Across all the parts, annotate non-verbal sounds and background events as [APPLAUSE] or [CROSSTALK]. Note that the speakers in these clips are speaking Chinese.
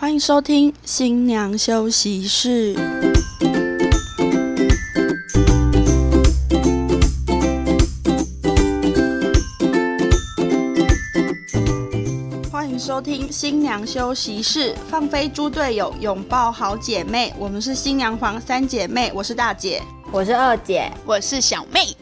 欢迎收听新娘休息室。欢迎收听新娘休息室，放飞猪队友，拥抱好姐妹。我们是新娘房三姐妹，我是大姐。我是二姐，我是小妹。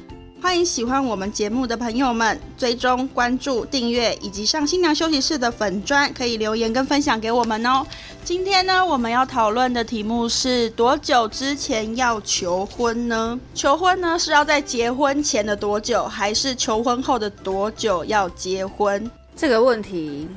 欢迎喜欢我们节目的朋友们追踪、关注、订阅，以及上新娘休息室的粉砖，可以留言跟分享给我们哦。今天呢，我们要讨论的题目是多久之前要求婚呢？求婚呢是要在结婚前的多久，还是求婚后的多久要结婚？这个问题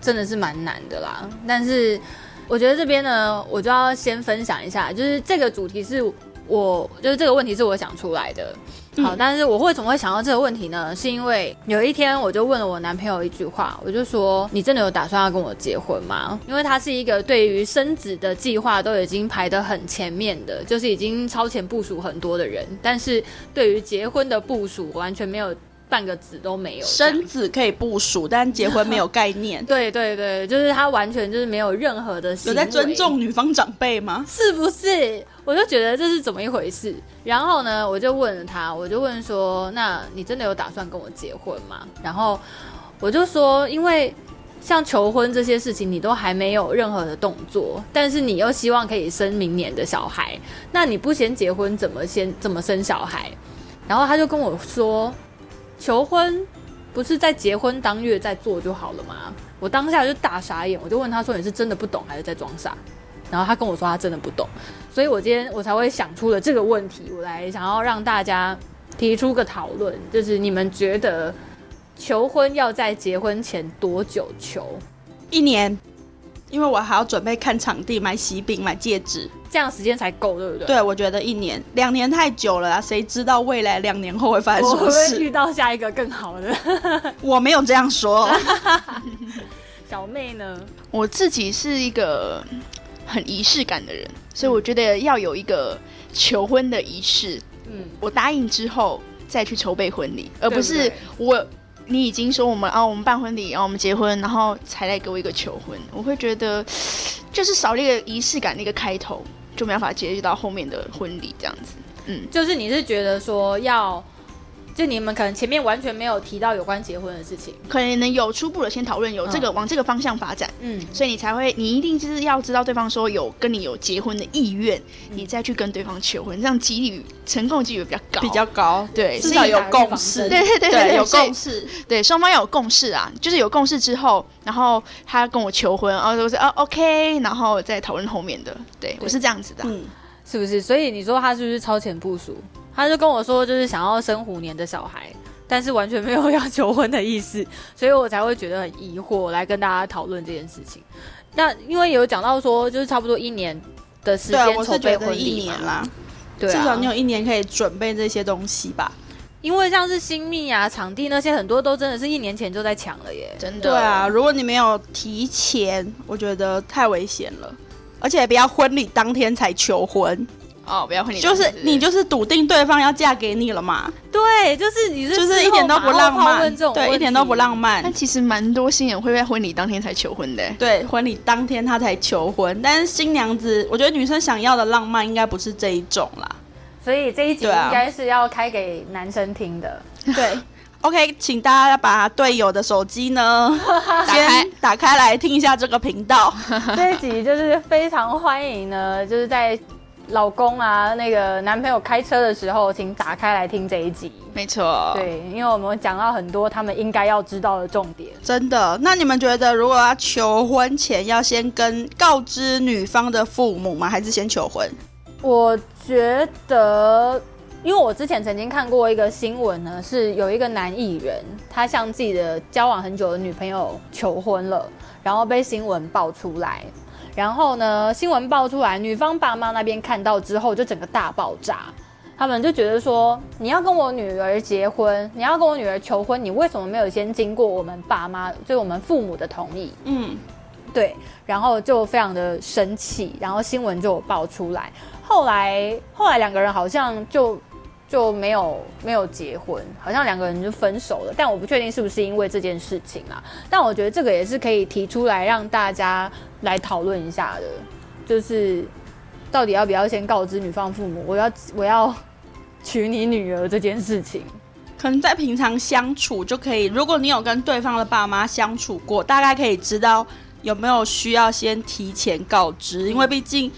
真的是蛮难的啦。但是我觉得这边呢，我就要先分享一下，就是这个主题是我，就是这个问题是我想出来的。好，但是我会怎么会想到这个问题呢？是因为有一天我就问了我男朋友一句话，我就说：“你真的有打算要跟我结婚吗？”因为他是一个对于生子的计划都已经排得很前面的，就是已经超前部署很多的人，但是对于结婚的部署完全没有。半个子都没有，生子可以部署，但结婚没有概念。[LAUGHS] 对对对，就是他完全就是没有任何的有在尊重女方长辈吗？是不是？我就觉得这是怎么一回事。然后呢，我就问了他，我就问说：“那你真的有打算跟我结婚吗？”然后我就说：“因为像求婚这些事情，你都还没有任何的动作，但是你又希望可以生明年的小孩，那你不先结婚，怎么先怎么生小孩？”然后他就跟我说。求婚不是在结婚当月再做就好了吗？我当下就大傻眼，我就问他说：“你是真的不懂还是在装傻？”然后他跟我说他真的不懂，所以我今天我才会想出了这个问题，我来想要让大家提出个讨论，就是你们觉得求婚要在结婚前多久求？一年。因为我还要准备看场地、买喜饼、买戒指，这样时间才够，对不对？对，我觉得一年、两年太久了啊！谁知道未来两年后会发生什么事？遇到下一个更好的？我没有这样说。小妹呢？我自己是一个很仪式感的人，所以我觉得要有一个求婚的仪式。嗯，我答应之后再去筹备婚礼，而不是我。你已经说我们啊，我们办婚礼，然后我们结婚，然后才来给我一个求婚，我会觉得就是少了一个仪式感的一个开头，就没办法接续到后面的婚礼这样子。嗯，就是你是觉得说要。就你们可能前面完全没有提到有关结婚的事情，可能有初步的先讨论，有这个往这个方向发展，嗯，所以你才会，你一定就是要知道对方说有跟你有结婚的意愿，你再去跟对方求婚，这样几率成功几率比较高，比较高，对，至少有共识，对对对，有共识，对，双方要有共识。啊，就是有共识之后，然后他跟我求婚，然后我说啊 OK，然后再讨论后面的，对我是这样子的，嗯，是不是？所以你说他是不是超前部署？他就跟我说，就是想要生虎年的小孩，但是完全没有要求婚的意思，[LAUGHS] 所以我才会觉得很疑惑，来跟大家讨论这件事情。那因为有讲到说，就是差不多一年的时间筹备婚礼嘛，对，至少你有一年可以准备这些东西吧。因为像是新密啊、场地那些，很多都真的是一年前就在抢了耶，真的。对啊，如果你没有提前，我觉得太危险了，而且不要婚礼当天才求婚。哦，不要婚礼，就是你就是笃定对方要嫁给你了嘛？对，就是你是就是一点都不浪漫，对，一点都不浪漫。但其实蛮多新人会在婚礼当天才求婚的。对，婚礼当天他才求婚，但是新娘子，我觉得女生想要的浪漫应该不是这一种啦。所以这一集应该是要开给男生听的。对，[LAUGHS] OK，请大家把队友的手机呢先打开来听一下这个频道。[LAUGHS] 这一集就是非常欢迎呢，就是在。老公啊，那个男朋友开车的时候，请打开来听这一集。没错，对，因为我们讲到很多他们应该要知道的重点。真的？那你们觉得，如果要求婚前，要先跟告知女方的父母吗？还是先求婚？我觉得，因为我之前曾经看过一个新闻呢，是有一个男艺人，他向自己的交往很久的女朋友求婚了，然后被新闻爆出来。然后呢？新闻爆出来，女方爸妈那边看到之后，就整个大爆炸。他们就觉得说，你要跟我女儿结婚，你要跟我女儿求婚，你为什么没有先经过我们爸妈，就是我们父母的同意？嗯，对。然后就非常的生气，然后新闻就爆出来。后来，后来两个人好像就。就没有没有结婚，好像两个人就分手了。但我不确定是不是因为这件事情啊。但我觉得这个也是可以提出来让大家来讨论一下的，就是到底要不要先告知女方父母，我要我要娶你女儿这件事情。可能在平常相处就可以，如果你有跟对方的爸妈相处过，大概可以知道有没有需要先提前告知，因为毕竟。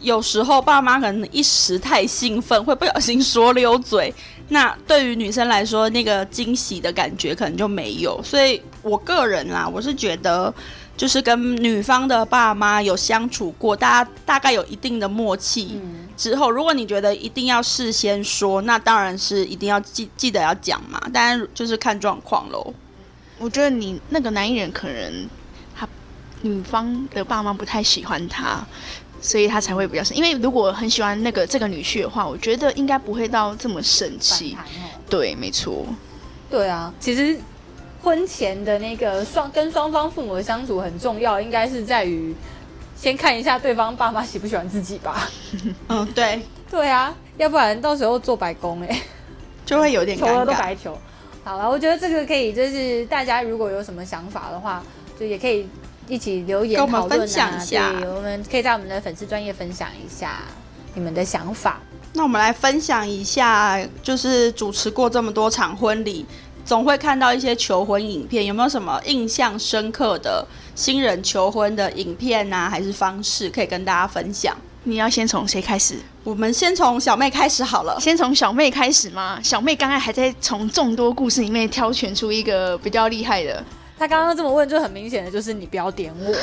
有时候爸妈可能一时太兴奋，会不小心说溜嘴。那对于女生来说，那个惊喜的感觉可能就没有。所以我个人啦，我是觉得，就是跟女方的爸妈有相处过，大家大概有一定的默契之后，如果你觉得一定要事先说，那当然是一定要记记得要讲嘛。当然就是看状况喽。我觉得你那个男艺人可能他女方的爸妈不太喜欢他。所以他才会比较生，因为如果很喜欢那个这个女婿的话，我觉得应该不会到这么生气。对，没错。对啊，其实婚前的那个双跟双方父母的相处很重要，应该是在于先看一下对方爸妈喜不喜欢自己吧。嗯，[LAUGHS] 对，对啊，要不然到时候做白工哎，[LAUGHS] 就会有点求了都白求。好了，我觉得这个可以，就是大家如果有什么想法的话，就也可以。一起留言讨论啊！对，我们可以在我们的粉丝专业分享一下你们的想法。那我们来分享一下，就是主持过这么多场婚礼，总会看到一些求婚影片，有没有什么印象深刻的新人求婚的影片啊，还是方式可以跟大家分享？你要先从谁开始？我们先从小妹开始好了。先从小妹开始吗？小妹刚才还在从众多故事里面挑选出一个比较厉害的。他刚刚这么问，就很明显的就是你不要点我，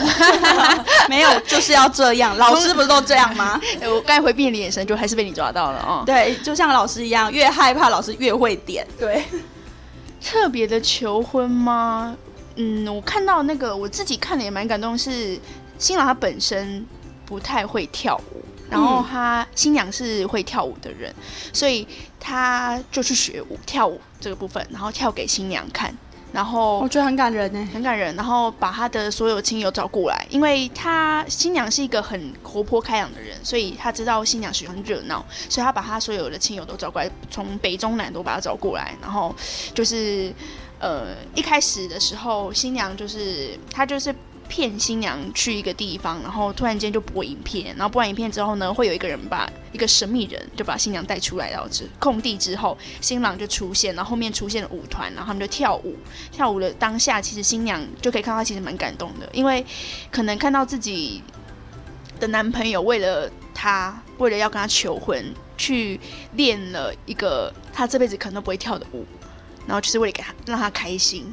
[LAUGHS] 没有就是要这样，[LAUGHS] 老师不是都这样吗？[LAUGHS] 我刚才回避你的眼神，就还是被你抓到了哦。对，就像老师一样，越害怕老师越会点。对，特别的求婚吗？嗯，我看到那个我自己看了也蛮感动，是新郎他本身不太会跳舞，然后他新娘是会跳舞的人，所以他就去学舞跳舞这个部分，然后跳给新娘看。然后我觉得很感人呢，很感人。然后把他的所有亲友找过来，因为他新娘是一个很活泼开朗的人，所以他知道新娘喜欢热闹，所以他把他所有的亲友都找过来，从北中南都把他找过来。然后就是呃一开始的时候，新娘就是他就是。骗新娘去一个地方，然后突然间就播影片，然后播完影片之后呢，会有一个人把一个神秘人就把新娘带出来，然后空地之后，新郎就出现，然后后面出现了舞团，然后他们就跳舞。跳舞的当下，其实新娘就可以看到，其实蛮感动的，因为可能看到自己的男朋友为了她，为了要跟她求婚，去练了一个他这辈子可能都不会跳的舞，然后就是为了给他让他开心。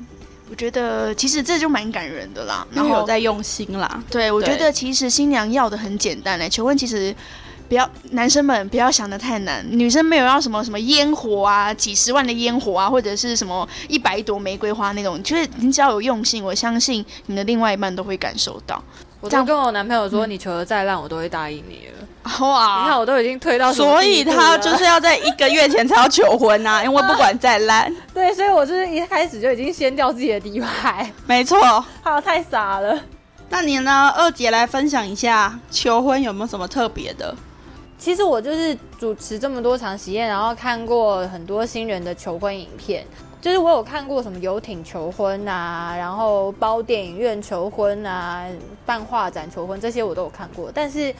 我觉得其实这就蛮感人的啦，然后有在用心啦。对，我觉得其实新娘要的很简单嘞，求婚其实不要男生们不要想的太难，女生没有要什么什么烟火啊，几十万的烟火啊，或者是什么一百朵玫瑰花那种，就是你只要有用心，我相信你的另外一半都会感受到。我都跟我男朋友说，你求的再烂，我都会答应你了。哇！你看，我都已经推到，所以他就是要在一个月前才要求婚呐，[LAUGHS] 因为不管再烂，对，所以我就是一开始就已经掀掉自己的底牌。没错，他太傻了。那你呢，二姐来分享一下求婚有没有什么特别的？其实我就是主持这么多场喜宴，然后看过很多新人的求婚影片。就是我有看过什么游艇求婚啊，然后包电影院求婚啊，办画展求婚这些我都有看过，但是。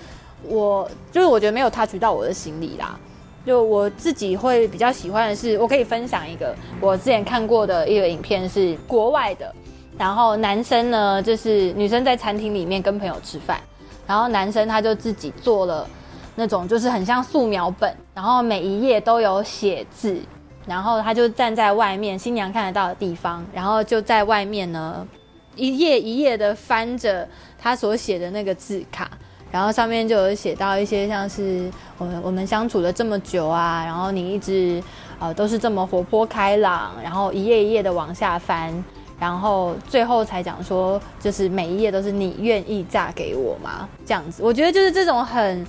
我就是我觉得没有 touch 到我的心里啦，就我自己会比较喜欢的是，我可以分享一个我之前看过的一个影片，是国外的。然后男生呢，就是女生在餐厅里面跟朋友吃饭，然后男生他就自己做了那种就是很像素描本，然后每一页都有写字，然后他就站在外面新娘看得到的地方，然后就在外面呢一页一页的翻着他所写的那个字卡。然后上面就有写到一些像是我们我们相处了这么久啊，然后你一直呃都是这么活泼开朗，然后一页一页的往下翻，然后最后才讲说就是每一页都是你愿意嫁给我吗？这样子，我觉得就是这种很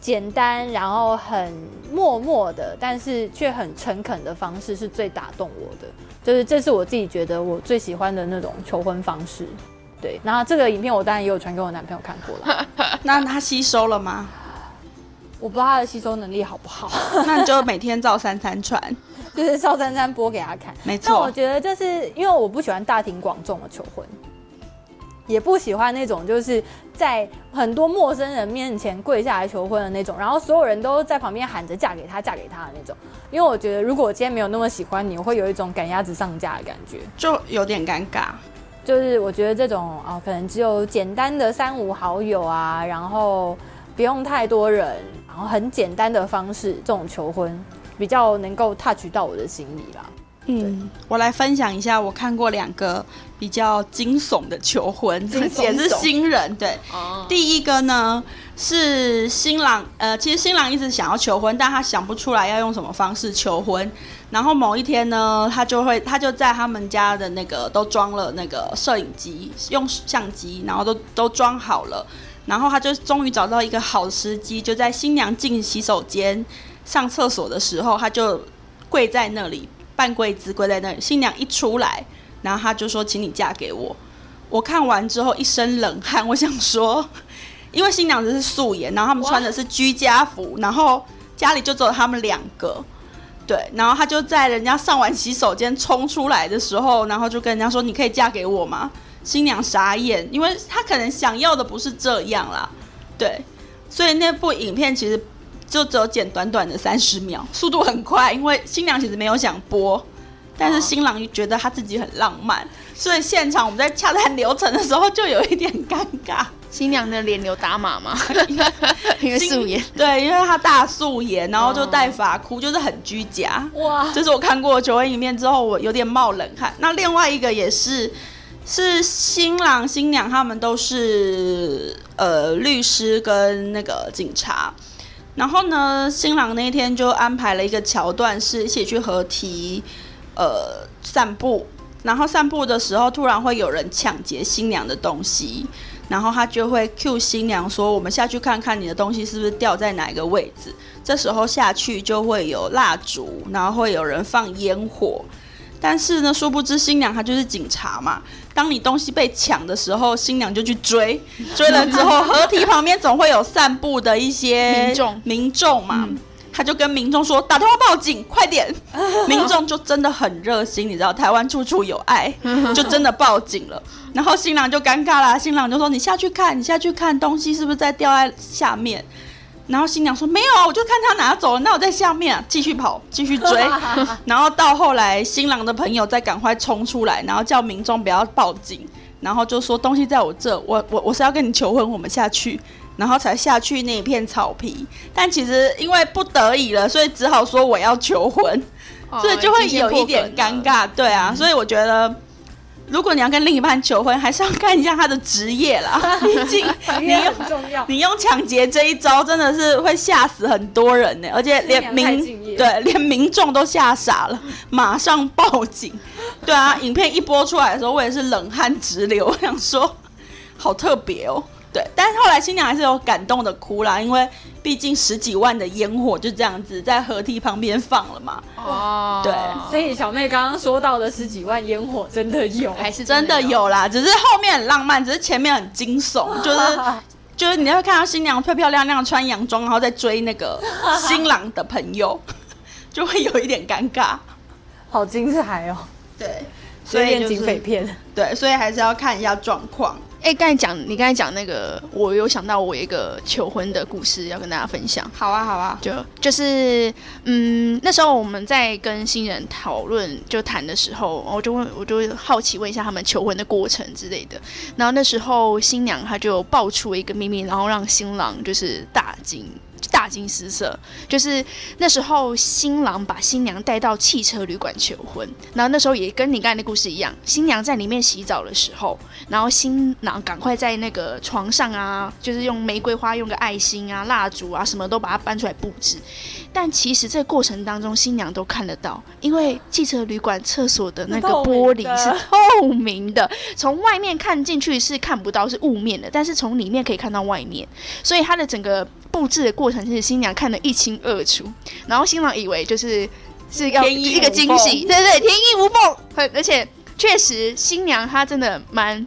简单，然后很默默的，但是却很诚恳的方式是最打动我的，就是这是我自己觉得我最喜欢的那种求婚方式。对，然后这个影片我当然也有传给我男朋友看过了。[LAUGHS] 那他吸收了吗？我不知道他的吸收能力好不好，那你就每天照三三传，[LAUGHS] 就是照三三播给他看。没错但我错。觉得就是因为我不喜欢大庭广众的求婚，也不喜欢那种就是在很多陌生人面前跪下来求婚的那种，然后所有人都在旁边喊着嫁给他、嫁给他的那种。因为我觉得如果我今天没有那么喜欢你，我会有一种赶鸭子上架的感觉。就有点尴尬。就是我觉得这种啊、可能只有简单的三五好友啊，然后不用太多人，然后很简单的方式，这种求婚比较能够 touch 到我的心里啦。嗯，我来分享一下，我看过两个比较惊悚的求婚，惊悚 [LAUGHS] 也是新人。对，哦，第一个呢是新郎，呃，其实新郎一直想要求婚，但他想不出来要用什么方式求婚。然后某一天呢，他就会，他就在他们家的那个都装了那个摄影机，用相机，然后都都装好了。然后他就终于找到一个好时机，就在新娘进洗手间上厕所的时候，他就跪在那里，半跪姿跪在那里。新娘一出来，然后他就说：“请你嫁给我。”我看完之后一身冷汗，我想说，[LAUGHS] 因为新娘子是素颜，然后他们穿的是居家服，然后家里就只有他们两个，对，然后他就在人家上完洗手间冲出来的时候，然后就跟人家说：“你可以嫁给我吗？”新娘傻眼，因为她可能想要的不是这样啦，对，所以那部影片其实就只有剪短短的三十秒，速度很快，因为新娘其实没有想播，但是新郎觉得他自己很浪漫，所以现场我们在洽谈流程的时候就有一点尴尬。新娘的脸有打码吗？[LAUGHS] 因为素颜。对，因为她大素颜，然后就戴发箍，就是很居家。哇，这是我看过求婚影片之后，我有点冒冷汗。那另外一个也是，是新郎新娘他们都是呃律师跟那个警察。然后呢，新郎那一天就安排了一个桥段，是一起去合体呃散步。然后散步的时候，突然会有人抢劫新娘的东西，然后他就会 cue 新娘说：“我们下去看看你的东西是不是掉在哪一个位置。”这时候下去就会有蜡烛，然后会有人放烟火。但是呢，殊不知新娘她就是警察嘛。当你东西被抢的时候，新娘就去追，[LAUGHS] 追了之后，河堤旁边总会有散步的一些民众民众嘛。他就跟民众说：“打电话报警，快点！” [LAUGHS] 民众就真的很热心，你知道，台湾处处有爱，[LAUGHS] 就真的报警了。然后新郎就尴尬啦，新郎就说：“你下去看，你下去看东西是不是在掉在下面？”然后新娘说：“没有啊，我就看他拿走了，那我在下面、啊、继续跑，继续追。[LAUGHS] ”然后到后来，新郎的朋友再赶快冲出来，然后叫民众不要报警，然后就说：“东西在我这，我我我是要跟你求婚，我们下去。”然后才下去那一片草皮，但其实因为不得已了，所以只好说我要求婚，所以就会有一点尴尬，对啊，所以我觉得。如果你要跟另一半求婚，还是要看一下他的职业啦。[LAUGHS] 毕竟你用。你用抢劫这一招，真的是会吓死很多人呢，[LAUGHS] 而且连民业对连民众都吓傻了，[LAUGHS] 马上报警。对啊，影片一播出来的时候，我也是冷汗直流，我想说好特别哦。对，但是后来新娘还是有感动的哭啦，因为毕竟十几万的烟火就这样子在河堤旁边放了嘛，哦，对所以小妹刚刚说到的十几万烟火真的有，还是真的有啦，只是后面很浪漫，只是前面很惊悚，[LAUGHS] 就是就是你会看到新娘漂漂亮亮穿洋装，然后再追那个 [LAUGHS] 新郎的朋友，[LAUGHS] 就会有一点尴尬。好精彩哦，对，所以警匪是片。对，所以还是要看一下状况。哎，刚才讲你刚才讲那个，我有想到我一个求婚的故事要跟大家分享。好啊，好啊，就就是嗯，那时候我们在跟新人讨论就谈的时候，我就问，我就会好奇问一下他们求婚的过程之类的。然后那时候新娘她就爆出一个秘密，然后让新郎就是大惊。大惊失色，就是那时候新郎把新娘带到汽车旅馆求婚，然后那时候也跟你刚才的故事一样，新娘在里面洗澡的时候，然后新郎赶快在那个床上啊，就是用玫瑰花、用个爱心啊、蜡烛啊，什么都把它搬出来布置。但其实这个过程当中，新娘都看得到，因为汽车旅馆厕所的那个玻璃是透明的，从外面看进去是看不到，是雾面的，但是从里面可以看到外面，所以它的整个布置的过程是新娘看得一清二楚。然后新郎以为就是是要一个惊喜，对对，天衣无缝，很而且确实新娘她真的蛮。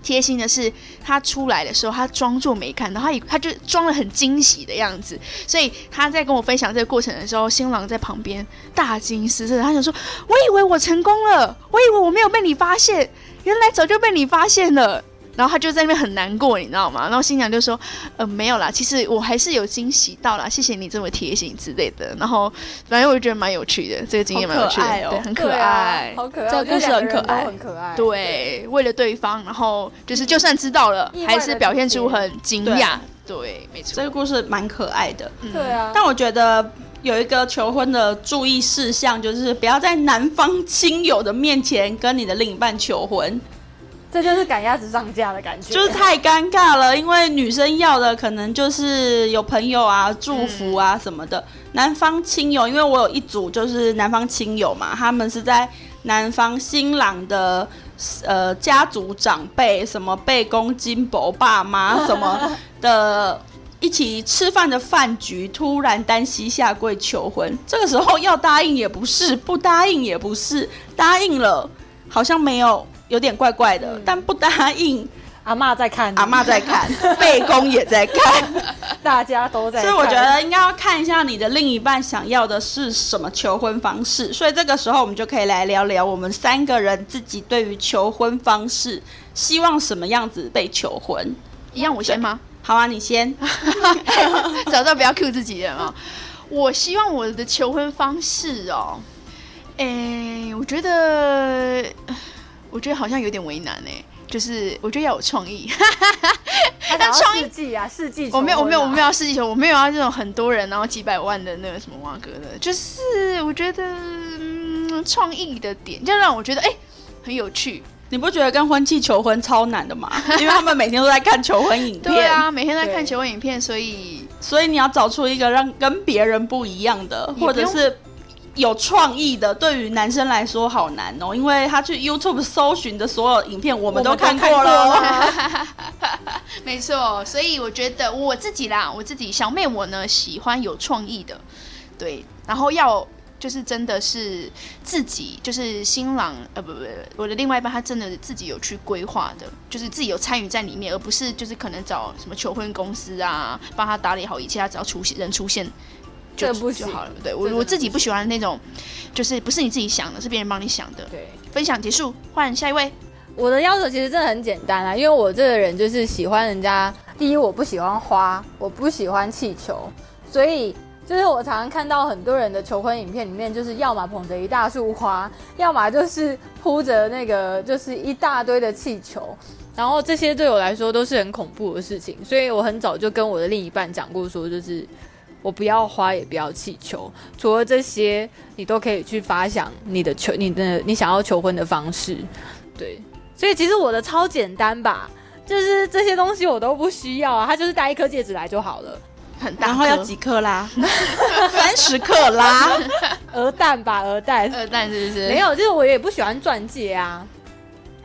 贴心的是，她出来的时候，她装作没看到，她以她就装了很惊喜的样子。所以她在跟我分享这个过程的时候，新郎在旁边大惊失色，他想说：“我以为我成功了，我以为我没有被你发现，原来早就被你发现了。”然后他就在那边很难过，你知道吗？然后新娘就说：“呃，没有啦，其实我还是有惊喜到啦，谢谢你这么贴心之类的。”然后反正我就觉得蛮有趣的，这个经验蛮有趣的，对，很可爱，好可爱，这个故事很可爱，很可爱。对，为了对方，然后就是就算知道了，还是表现出很惊讶。对，没错，这个故事蛮可爱的。对啊，但我觉得有一个求婚的注意事项，就是不要在男方亲友的面前跟你的另一半求婚。这就是赶鸭子上架的感觉，就是太尴尬了。因为女生要的可能就是有朋友啊、祝福啊什么的。男方亲友，因为我有一组就是男方亲友嘛，他们是在男方新郎的呃家族长辈，什么贝公金伯爸妈 [LAUGHS] 什么的，一起吃饭的饭局，突然单膝下跪求婚。这个时候要答应也不是，不答应也不是，答应了好像没有。有点怪怪的，但不答应。阿妈在看，阿妈在看，[LAUGHS] 背公也在看，[LAUGHS] 大家都在。所以我觉得应该要看一下你的另一半想要的是什么求婚方式。所以这个时候我们就可以来聊聊我们三个人自己对于求婚方式，希望什么样子被求婚。一样我先吗？好啊，你先。[LAUGHS] 早知道不要 Q 自己人啊！我希望我的求婚方式哦，哎，我觉得。我觉得好像有点为难哎，就是我觉得要有创意，[LAUGHS] 他创意啊，世纪我没有我没有我没有世纪球，我没有要这种很多人然后几百万的那个什么蛙哥的，就是我觉得创意的点，就让我觉得哎很有趣。你不觉得跟婚庆求婚超难的吗？[LAUGHS] 因为他们每天都在看求婚影片，对啊，每天在看求婚影片，所以所以你要找出一个让跟别人不一样的，或者是。有创意的，对于男生来说好难哦，因为他去 YouTube 搜寻的所有影片，我们都看过了。[LAUGHS] 没错，所以我觉得我自己啦，我自己小妹我呢喜欢有创意的，对，然后要就是真的是自己就是新郎呃不不，我的另外一半他真的自己有去规划的，就是自己有参与在里面，而不是就是可能找什么求婚公司啊帮他打理好一切，他只要出现人出现。就就好了，对我我自己不喜欢那种，就是不是你自己想的，是别人帮你想的。对，分享结束，换下一位。我的要求其实真的很简单啊，因为我这个人就是喜欢人家。第一，我不喜欢花，我不喜欢气球，所以就是我常常看到很多人的求婚影片里面，就是要么捧着一大束花，要么就是铺着那个就是一大堆的气球，然后这些对我来说都是很恐怖的事情，所以我很早就跟我的另一半讲过，说就是。我不要花，也不要气球，除了这些，你都可以去发想你的求、你的你想要求婚的方式。对，所以其实我的超简单吧，就是这些东西我都不需要啊，他就是带一颗戒指来就好了，很大，然后要几克拉？[LAUGHS] 三十克拉？[LAUGHS] 鹅蛋吧，鹅蛋，鹅蛋是不是？没有，就是我也不喜欢钻戒啊，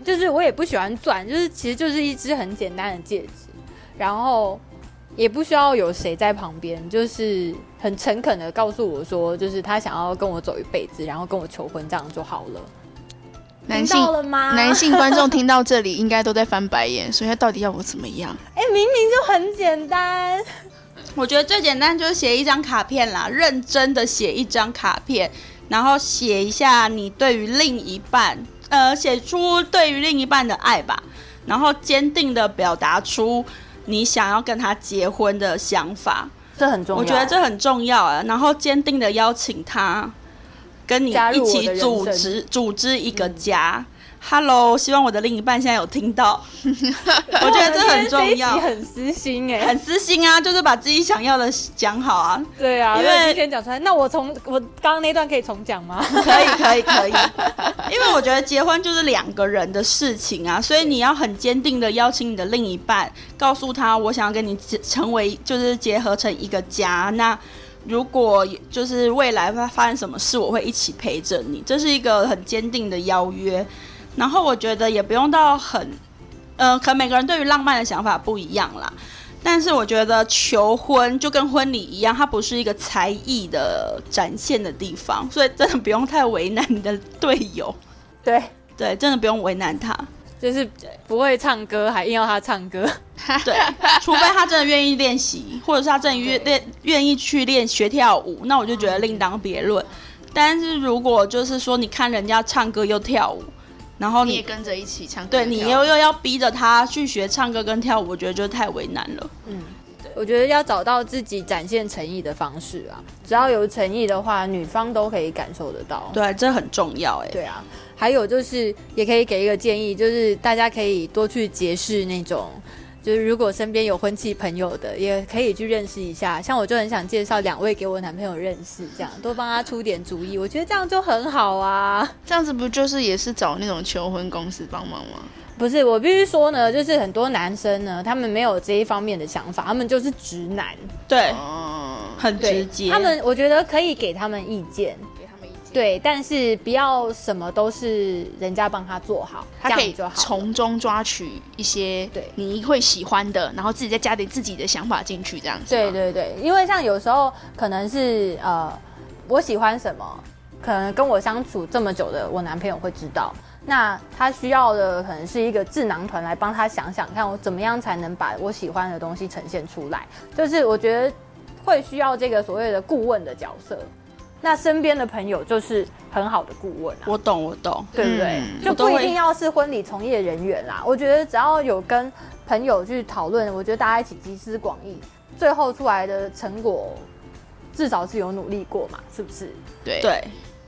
就是我也不喜欢钻，就是其实就是一只很简单的戒指，然后。也不需要有谁在旁边，就是很诚恳的告诉我说，就是他想要跟我走一辈子，然后跟我求婚，这样就好了。男性了吗？[LAUGHS] 男性观众听到这里应该都在翻白眼，所以他到底要我怎么样？哎，明明就很简单。我觉得最简单就是写一张卡片啦，认真的写一张卡片，然后写一下你对于另一半，呃，写出对于另一半的爱吧，然后坚定的表达出。你想要跟他结婚的想法，这很重要。我觉得这很重要啊。然后坚定的邀请他跟你一起组织组织一个家。Hello，希望我的另一半现在有听到。[LAUGHS] 我觉得这很重要，很私心哎，很私心啊，就是把自己想要的讲好啊。对啊，因为先讲出来。那我从我刚刚那段可以重讲吗？可以，可以，可以。[LAUGHS] 因为我觉得结婚就是两个人的事情啊，所以你要很坚定的邀请你的另一半，告诉他我想要跟你成为，就是结合成一个家。那如果就是未来会发生什么事，我会一起陪着你。这是一个很坚定的邀约。然后我觉得也不用到很，呃，可能每个人对于浪漫的想法不一样啦。但是我觉得求婚就跟婚礼一样，它不是一个才艺的展现的地方，所以真的不用太为难你的队友。对对，真的不用为难他。就是不会唱歌还硬要他唱歌。[LAUGHS] 对，除非他真的愿意练习，或者是他真的愿练愿意去练学跳舞，那我就觉得另当别论。但是如果就是说你看人家唱歌又跳舞，然后你也跟着一起唱，对你又又要逼着他去学唱歌跟跳舞，我觉得就太为难了。嗯，我觉得要找到自己展现诚意的方式啊，只要有诚意的话，女方都可以感受得到。对，这很重要哎。对啊，还有就是也可以给一个建议，就是大家可以多去结识那种。就是如果身边有婚庆朋友的，也可以去认识一下。像我就很想介绍两位给我男朋友认识，这样多帮他出点主意。我觉得这样就很好啊。[LAUGHS] 这样子不就是也是找那种求婚公司帮忙吗？不是，我必须说呢，就是很多男生呢，他们没有这一方面的想法，他们就是直男，对，很直接。他们我觉得可以给他们意见。对，但是不要什么都是人家帮他做好，他可以从中抓取一些对你会喜欢的，然后自己再加点自己的想法进去，这样子。对对对，因为像有时候可能是呃，我喜欢什么，可能跟我相处这么久的我男朋友会知道，那他需要的可能是一个智囊团来帮他想想看，我怎么样才能把我喜欢的东西呈现出来，就是我觉得会需要这个所谓的顾问的角色。那身边的朋友就是很好的顾问啊，我懂我懂，对不对？就不一定要是婚礼从业人员啦。我觉得只要有跟朋友去讨论，我觉得大家一起集思广益，最后出来的成果至少是有努力过嘛，是不是？对对，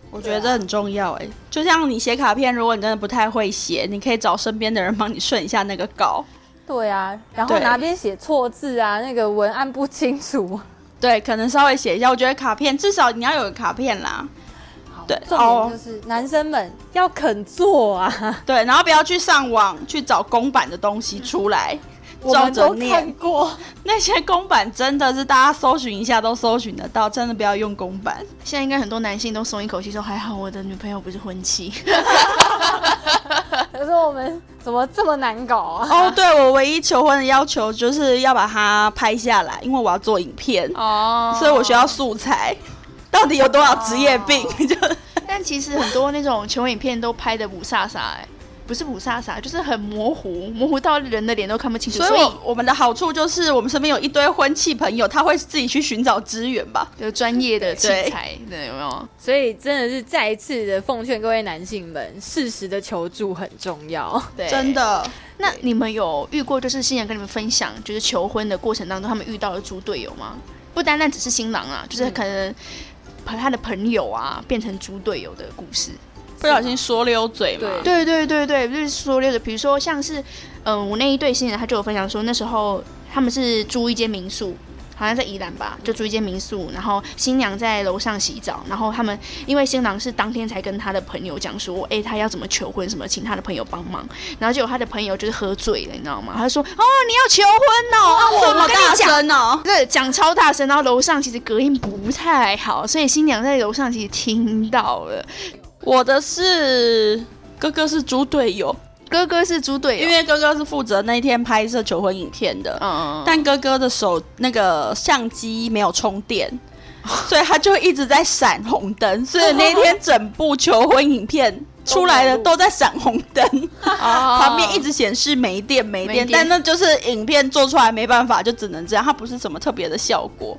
我觉得这很重要哎。就像你写卡片，如果你真的不太会写，你可以找身边的人帮你顺一下那个稿。对啊，然后哪边写错字啊，那个文案不清楚。对，可能稍微写一下。我觉得卡片至少你要有个卡片啦。对，重点就是男生们要肯做啊。对，然后不要去上网去找公版的东西出来，[LAUGHS] 照着念过。那些公版真的是大家搜寻一下都搜寻得到，真的不要用公版。现在应该很多男性都松一口气，说还好我的女朋友不是婚期。可是我们怎么这么难搞啊？哦，对我唯一求婚的要求就是要把它拍下来，因为我要做影片哦，所以我需要素材。到底有多少职业病？[LAUGHS] 就但其实很多那种求婚影片都拍的不飒飒哎。不是五煞煞，就是很模糊，模糊到人的脸都看不清楚。所以我们的好处就是，我们身边有一堆婚庆朋友，他会自己去寻找资源吧，有专业的器材，对，有没有？所以真的是再一次的奉劝各位男性们，适时的求助很重要。[LAUGHS] 对，真的。那你们有遇过，就是新人跟你们分享，就是求婚的过程当中，他们遇到了猪队友吗？不单单只是新郎啊，就是可能和他的朋友啊，变成猪队友的故事。不小心说溜嘴嘛？对对对对，就是说溜嘴。比如说像是，嗯，我那一对新人，他就有分享说，那时候他们是租一间民宿，好像在宜兰吧，就租一间民宿，然后新娘在楼上洗澡，然后他们因为新郎是当天才跟他的朋友讲说，哎，他要怎么求婚什么，请他的朋友帮忙，然后结果他的朋友就是喝醉了，你知道吗？他说，哦，你要求婚哦，我跟你讲哦，对，讲超大声，然后楼上其实隔音不太好，所以新娘在楼上其实听到了。我的是哥哥是猪队友，哥哥是猪队友，因为哥哥是负责那天拍摄求婚影片的，嗯嗯，但哥哥的手那个相机没有充电，[LAUGHS] 所以他就一直在闪红灯，所以那天整部求婚影片出来的都在闪红灯，旁边一直显示没电没电，但那就是影片做出来没办法，就只能这样，它不是什么特别的效果，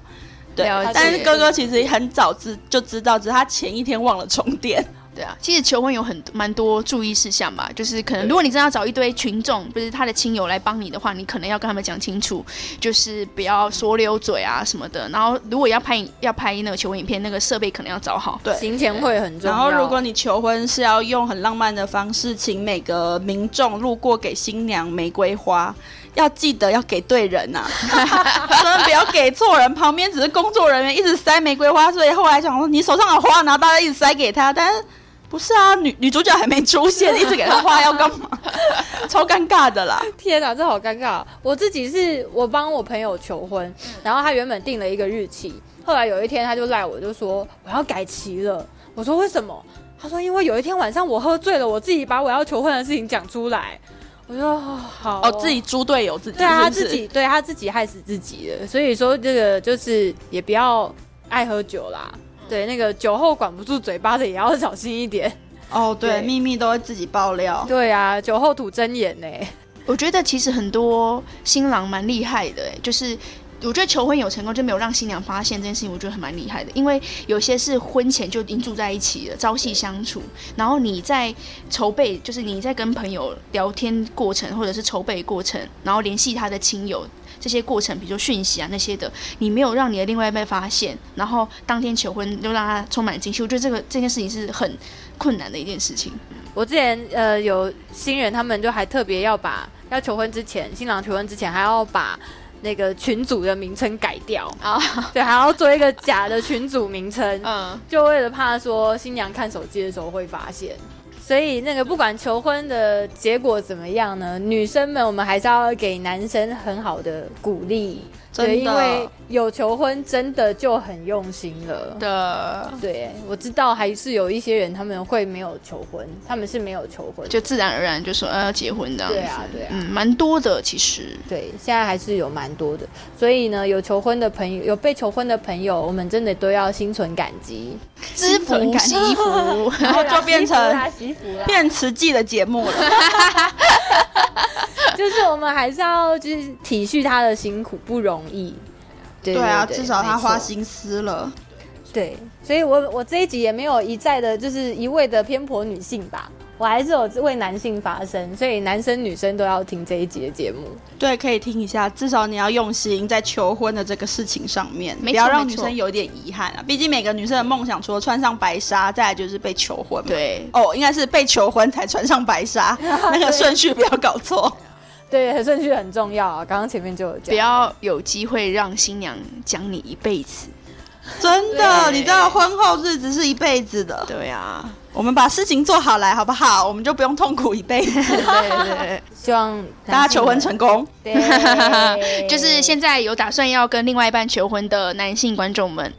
对，但是哥哥其实很早知就知道，只是他前一天忘了充电。对啊，其实求婚有很蛮多注意事项吧，就是可能如果你真的要找一堆群众，不是他的亲友来帮你的话，你可能要跟他们讲清楚，就是不要说溜嘴啊什么的。然后如果要拍要拍那个求婚影片，那个设备可能要找好。对，行前会很重要。然后如果你求婚是要用很浪漫的方式，请每个民众路过给新娘玫瑰花，要记得要给对人呐，[LAUGHS] 千万不要给错人。旁边只是工作人员一直塞玫瑰花，所以后来想说你手上的花，然后大家一直塞给他，但是。不是啊，女女主角还没出现，一直给她画要干嘛？[LAUGHS] 超尴尬的啦！天哪，这好尴尬！我自己是我帮我朋友求婚，然后他原本定了一个日期，后来有一天他就赖我，就说我要改期了。我说为什么？他说因为有一天晚上我喝醉了，我自己把我要求婚的事情讲出来。我说好哦，自己猪队友自己，对啊，他自己对他自己害死自己了。所以说这个就是也不要爱喝酒啦。对，那个酒后管不住嘴巴的也要小心一点。哦，对，对秘密都会自己爆料。对啊，酒后吐真言呢。我觉得其实很多新郎蛮厉害的，哎，就是我觉得求婚有成功，就没有让新娘发现这件事情，我觉得还蛮厉害的。因为有些是婚前就已经住在一起了，朝夕相处，然后你在筹备，就是你在跟朋友聊天过程，或者是筹备过程，然后联系他的亲友。这些过程，比如说讯息啊那些的，你没有让你的另外一半发现，然后当天求婚就让他充满惊喜，我觉得这个这件事情是很困难的一件事情。我之前呃有新人，他们就还特别要把要求婚之前，新郎求婚之前还要把那个群组的名称改掉啊，[LAUGHS] 对，还要做一个假的群组名称，嗯，就为了怕说新娘看手机的时候会发现。所以那个不管求婚的结果怎么样呢，女生们我们还是要给男生很好的鼓励，对，因为有求婚真的就很用心了。的，对，我知道还是有一些人他们会没有求婚，他们是没有求婚，就自然而然就说呃要结婚这样子。对啊对啊嗯，蛮多的其实。对，现在还是有蛮多的。所以呢，有求婚的朋友，有被求婚的朋友，我们真的都要心存感激。知福惜福，[LAUGHS] 然后就变成变慈济的节目了。[LAUGHS] [LAUGHS] 就是我们还是要就是体恤他的辛苦，不容易。对对啊，对至少他花心思了。对，所以我我这一集也没有一再的，就是一味的偏颇女性吧，我还是有为男性发声，所以男生女生都要听这一集的节目。对，可以听一下，至少你要用心在求婚的这个事情上面，不要让女生有点遗憾啊。毕竟每个女生的梦想，除了穿上白纱，再来就是被求婚嘛。对，哦，应该是被求婚才穿上白纱，[LAUGHS] 那个顺序不要搞错。对，顺序很重要啊，刚刚前面就有不讲。要有机会让新娘讲你一辈子。真的，你知道婚后日子是一辈子的。对啊，我们把事情做好来，好不好？我们就不用痛苦一辈子。[LAUGHS] 对对对。希望大家求婚成功。对，[LAUGHS] 就是现在有打算要跟另外一半求婚的男性观众们，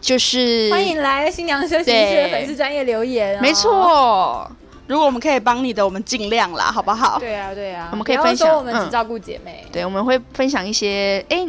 就是欢迎来新娘休息室的粉丝专业留言、哦。没。错，如果我们可以帮你的，我们尽量啦，好不好？对啊，对啊，我们可以分享说我们只嗯照顾姐妹。对，我们会分享一些哎。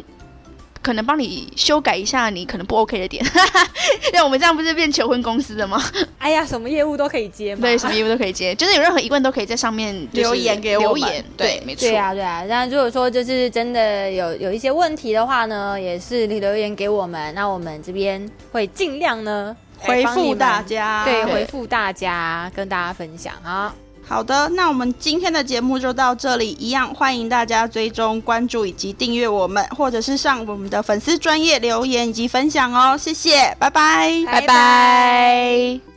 可能帮你修改一下你可能不 OK 的点，[LAUGHS] 那我们这样不是变求婚公司的吗？哎呀，什么业务都可以接嘛。对，什么业务都可以接，就是有任何疑问都可以在上面就是留言给我们留言，对对，没错，对啊，对啊。那如果说就是真的有有一些问题的话呢，也是你留言给我们，那我们这边会尽量呢回复大家。对，对回复大家，跟大家分享啊。好的，那我们今天的节目就到这里，一样欢迎大家追踪、关注以及订阅我们，或者是上我们的粉丝专业留言以及分享哦，谢谢，拜拜，拜拜。